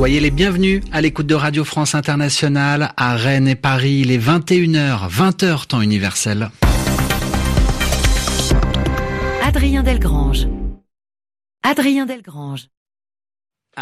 Soyez les bienvenus à l'écoute de Radio France Internationale à Rennes et Paris. Il est 21h, 20h temps universel. Adrien Delgrange. Adrien Delgrange.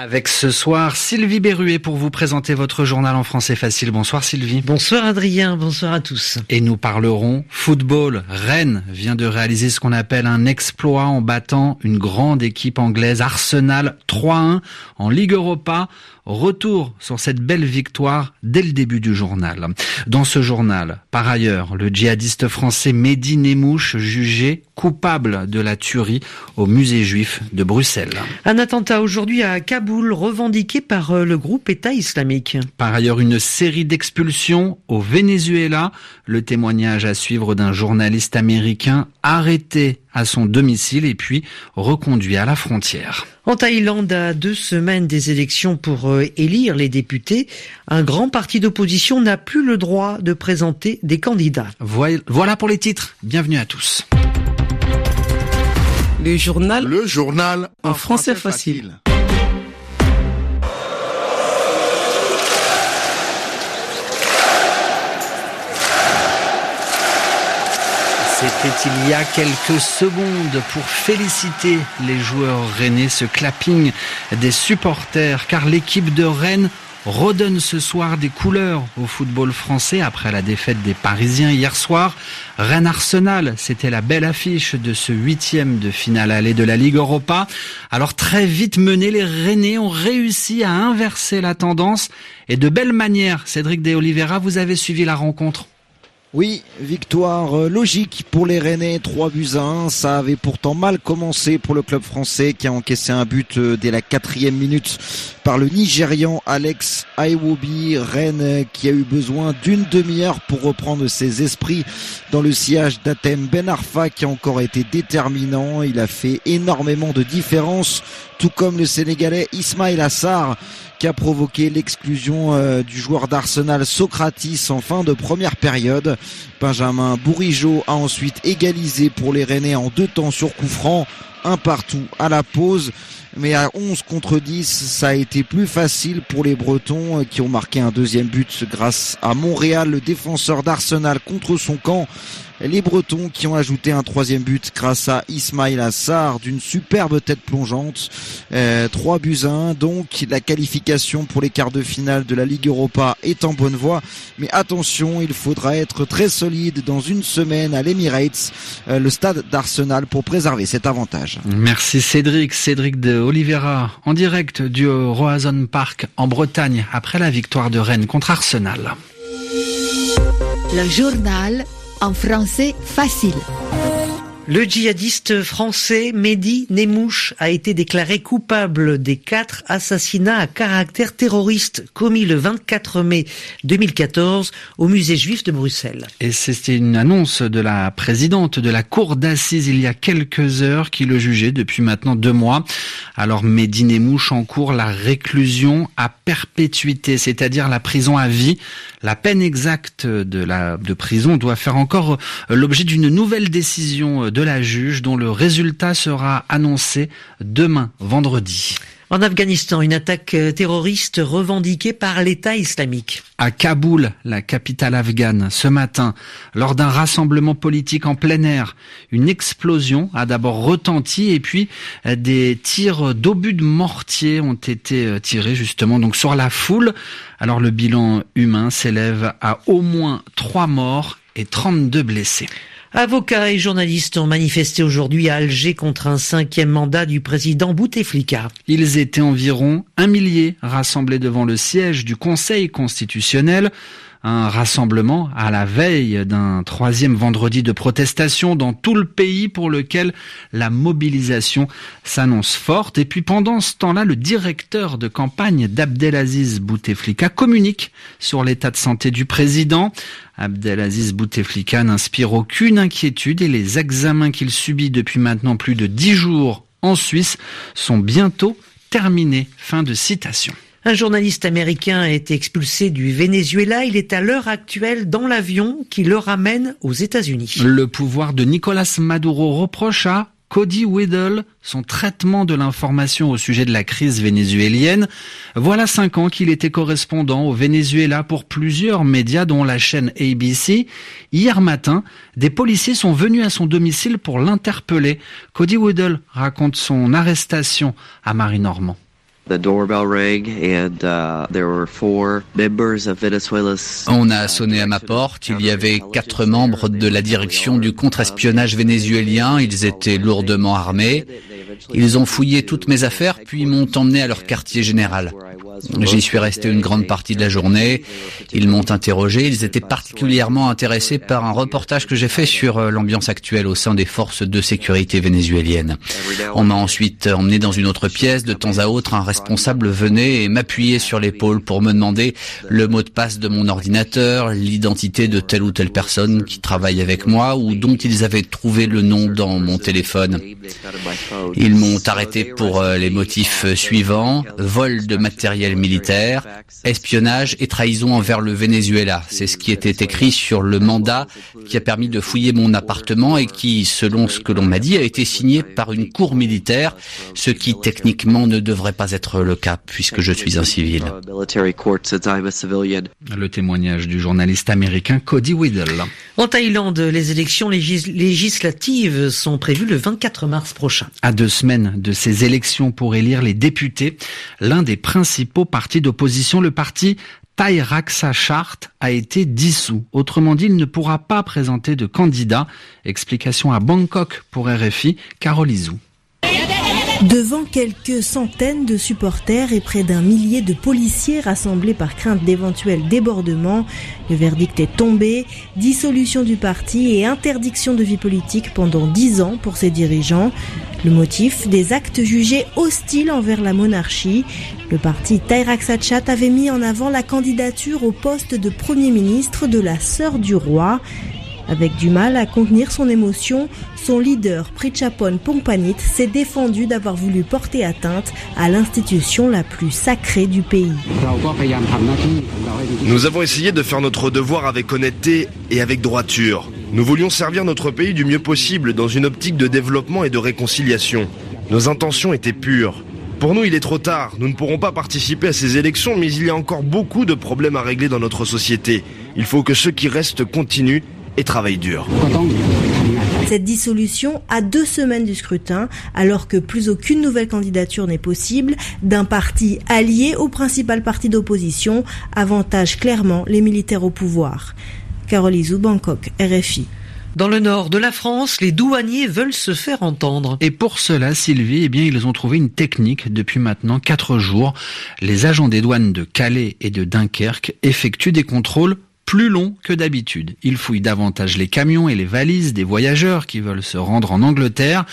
Avec ce soir Sylvie Berruet pour vous présenter votre journal en français facile. Bonsoir Sylvie. Bonsoir Adrien, bonsoir à tous. Et nous parlerons football. Rennes vient de réaliser ce qu'on appelle un exploit en battant une grande équipe anglaise Arsenal 3-1 en Ligue Europa. Retour sur cette belle victoire dès le début du journal. Dans ce journal, par ailleurs, le djihadiste français Mehdi Nemouche jugé coupable de la tuerie au musée juif de Bruxelles. Un attentat aujourd'hui à Kaboul revendiqué par euh, le groupe État islamique. Par ailleurs, une série d'expulsions au Venezuela. Le témoignage à suivre d'un journaliste américain arrêté à son domicile et puis reconduit à la frontière. En Thaïlande, à deux semaines des élections pour euh, élire les députés, un grand parti d'opposition n'a plus le droit de présenter des candidats. Voilà pour les titres. Bienvenue à tous. Le journal. Le journal en, français, facile. C'était il y a quelques secondes pour féliciter les joueurs rennais, ce clapping des supporters, car l'équipe de Rennes redonne ce soir des couleurs au football français après la défaite des Parisiens hier soir. Rennes-Arsenal, c'était la belle affiche de ce huitième de finale allée de la Ligue Europa. Alors très vite menés, les Rennais ont réussi à inverser la tendance et de belle manière. Cédric De Oliveira, vous avez suivi la rencontre. Oui, victoire euh, logique pour les Rennais, 3 buts à 1. Ça avait pourtant mal commencé pour le club français qui a encaissé un but euh, dès la quatrième minute par le Nigérian Alex Aiwobi. Rennes qui a eu besoin d'une demi-heure pour reprendre ses esprits dans le sillage d'Atem Ben Arfa qui a encore été déterminant. Il a fait énormément de différence, tout comme le Sénégalais Ismail Assar qui a provoqué l'exclusion euh, du joueur d'Arsenal Socratis en fin de première période. Benjamin Bourigeau a ensuite égalisé pour les Rennais en deux temps sur coup franc, un partout à la pause. Mais à 11 contre 10, ça a été plus facile pour les Bretons euh, qui ont marqué un deuxième but grâce à Montréal, le défenseur d'Arsenal contre son camp les Bretons qui ont ajouté un troisième but grâce à Ismail Assar d'une superbe tête plongeante. Euh, 3 buts à 1. Donc la qualification pour les quarts de finale de la Ligue Europa est en bonne voie. Mais attention, il faudra être très solide dans une semaine à l'Emirates, euh, le stade d'Arsenal, pour préserver cet avantage. Merci Cédric. Cédric de Oliveira en direct du Roazhon Park en Bretagne après la victoire de Rennes contre Arsenal. Le journal en français facile. Le djihadiste français Mehdi Nemouche a été déclaré coupable des quatre assassinats à caractère terroriste commis le 24 mai 2014 au musée juif de Bruxelles. Et c'était une annonce de la présidente de la cour d'assises il y a quelques heures qui le jugeait depuis maintenant deux mois. Alors Mehdi Nemouche encourt la réclusion à perpétuité, c'est-à-dire la prison à vie. La peine exacte de la de prison doit faire encore l'objet d'une nouvelle décision la juge dont le résultat sera annoncé demain, vendredi. En Afghanistan, une attaque terroriste revendiquée par l'État islamique. À Kaboul, la capitale afghane, ce matin, lors d'un rassemblement politique en plein air, une explosion a d'abord retenti et puis des tirs d'obus de mortier ont été tirés justement donc sur la foule. Alors le bilan humain s'élève à au moins trois morts et 32 blessés. Avocats et journalistes ont manifesté aujourd'hui à Alger contre un cinquième mandat du président Bouteflika. Ils étaient environ un millier rassemblés devant le siège du Conseil constitutionnel un rassemblement à la veille d'un troisième vendredi de protestation dans tout le pays pour lequel la mobilisation s'annonce forte. Et puis pendant ce temps-là, le directeur de campagne d'Abdelaziz Bouteflika communique sur l'état de santé du président. Abdelaziz Bouteflika n'inspire aucune inquiétude et les examens qu'il subit depuis maintenant plus de dix jours en Suisse sont bientôt terminés. Fin de citation. Un journaliste américain a été expulsé du Venezuela. Il est à l'heure actuelle dans l'avion qui le ramène aux États-Unis. Le pouvoir de Nicolas Maduro reproche à Cody Whittle, son traitement de l'information au sujet de la crise vénézuélienne. Voilà cinq ans qu'il était correspondant au Venezuela pour plusieurs médias dont la chaîne ABC. Hier matin, des policiers sont venus à son domicile pour l'interpeller. Cody Whittle raconte son arrestation à Marie-Normand. Uh, On a sonné à ma porte. Il y avait quatre membres de la direction du contre-espionnage vénézuélien. Ils étaient lourdement armés. Ils ont fouillé toutes mes affaires puis m'ont emmené à leur quartier général. J'y suis resté une grande partie de la journée. Ils m'ont interrogé. Ils étaient particulièrement intéressés par un reportage que j'ai fait sur euh, l'ambiance actuelle au sein des forces de sécurité vénézuéliennes. On m'a ensuite emmené dans une autre pièce. De temps à autre, un responsable venait et m'appuyait sur l'épaule pour me demander le mot de passe de mon ordinateur, l'identité de telle ou telle personne qui travaille avec moi ou dont ils avaient trouvé le nom dans mon téléphone. Ils m'ont arrêté pour euh, les motifs suivants. Vol de matériel militaire, espionnage et trahison envers le Venezuela. C'est ce qui était écrit sur le mandat qui a permis de fouiller mon appartement et qui, selon ce que l'on m'a dit, a été signé par une cour militaire, ce qui techniquement ne devrait pas être le cas puisque je suis un civil. Le témoignage du journaliste américain Cody Whittle. En Thaïlande, les élections législatives sont prévues le 24 mars prochain. À deux semaines de ces élections pour élire les députés, l'un des principaux parti d'opposition, le parti Thai Raksa Chart a été dissous. Autrement dit, il ne pourra pas présenter de candidat. Explication à Bangkok pour RFI, Carole Izou. Devant quelques centaines de supporters et près d'un millier de policiers rassemblés par crainte d'éventuels débordements, le verdict est tombé, dissolution du parti et interdiction de vie politique pendant dix ans pour ses dirigeants. Le motif, des actes jugés hostiles envers la monarchie. Le parti Tairak Sachat avait mis en avant la candidature au poste de Premier ministre de la sœur du roi. Avec du mal à contenir son émotion, son leader Prichapon Pongpanit s'est défendu d'avoir voulu porter atteinte à l'institution la plus sacrée du pays. Nous avons essayé de faire notre devoir avec honnêteté et avec droiture. Nous voulions servir notre pays du mieux possible dans une optique de développement et de réconciliation. Nos intentions étaient pures. Pour nous, il est trop tard. Nous ne pourrons pas participer à ces élections, mais il y a encore beaucoup de problèmes à régler dans notre société. Il faut que ceux qui restent continuent et travaille dur. Cette dissolution a deux semaines du scrutin, alors que plus aucune nouvelle candidature n'est possible, d'un parti allié au principal parti d'opposition, avantage clairement les militaires au pouvoir. Carole Izou, Bangkok, RFI. Dans le nord de la France, les douaniers veulent se faire entendre. Et pour cela, Sylvie, eh bien, ils ont trouvé une technique depuis maintenant quatre jours. Les agents des douanes de Calais et de Dunkerque effectuent des contrôles plus long que d'habitude. Il fouille davantage les camions et les valises des voyageurs qui veulent se rendre en Angleterre.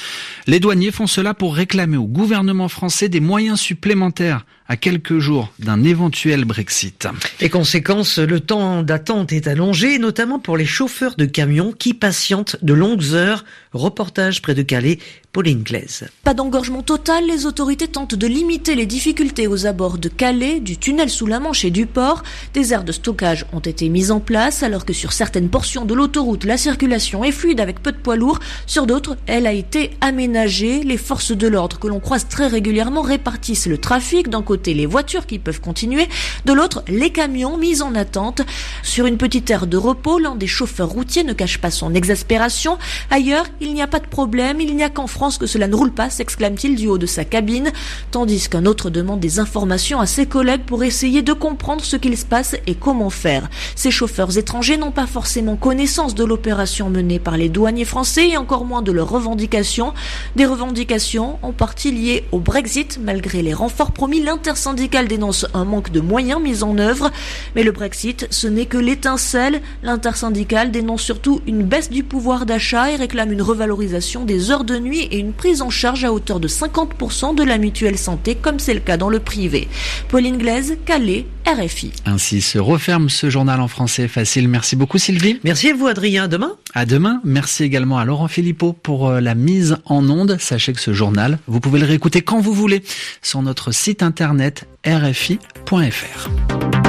Les douaniers font cela pour réclamer au gouvernement français des moyens supplémentaires à quelques jours d'un éventuel Brexit. Et conséquence, le temps d'attente est allongé, notamment pour les chauffeurs de camions qui patientent de longues heures. Reportage près de Calais, Pauline Glaise. Pas d'engorgement total, les autorités tentent de limiter les difficultés aux abords de Calais, du tunnel sous la Manche et du port. Des aires de stockage ont été mises en place, alors que sur certaines portions de l'autoroute, la circulation est fluide avec peu de poids lourds. Sur d'autres, elle a été aménagée. Les forces de l'ordre que l'on croise très régulièrement répartissent le trafic d'un côté les voitures qui peuvent continuer, de l'autre les camions mis en attente. Sur une petite aire de repos, l'un des chauffeurs routiers ne cache pas son exaspération. Ailleurs, il n'y a pas de problème, il n'y a qu'en France que cela ne roule pas, s'exclame-t-il du haut de sa cabine, tandis qu'un autre demande des informations à ses collègues pour essayer de comprendre ce qu'il se passe et comment faire. Ces chauffeurs étrangers n'ont pas forcément connaissance de l'opération menée par les douaniers français et encore moins de leurs revendications. Des revendications en partie liées au Brexit, malgré les renforts promis l'intersyndicale dénonce un manque de moyens mis en œuvre. Mais le Brexit, ce n'est que l'étincelle. L'intersyndicale dénonce surtout une baisse du pouvoir d'achat et réclame une revalorisation des heures de nuit et une prise en charge à hauteur de 50% de la mutuelle santé, comme c'est le cas dans le privé. Pauline Glaise, Calais, RFI. Ainsi se referme ce journal en français facile. Merci beaucoup Sylvie. Merci à vous Adrien. Demain À demain. Merci également à Laurent Philippot pour euh, la mise en onde. Sachez que ce journal, vous pouvez le réécouter quand vous voulez sur notre site internet rfi.fr.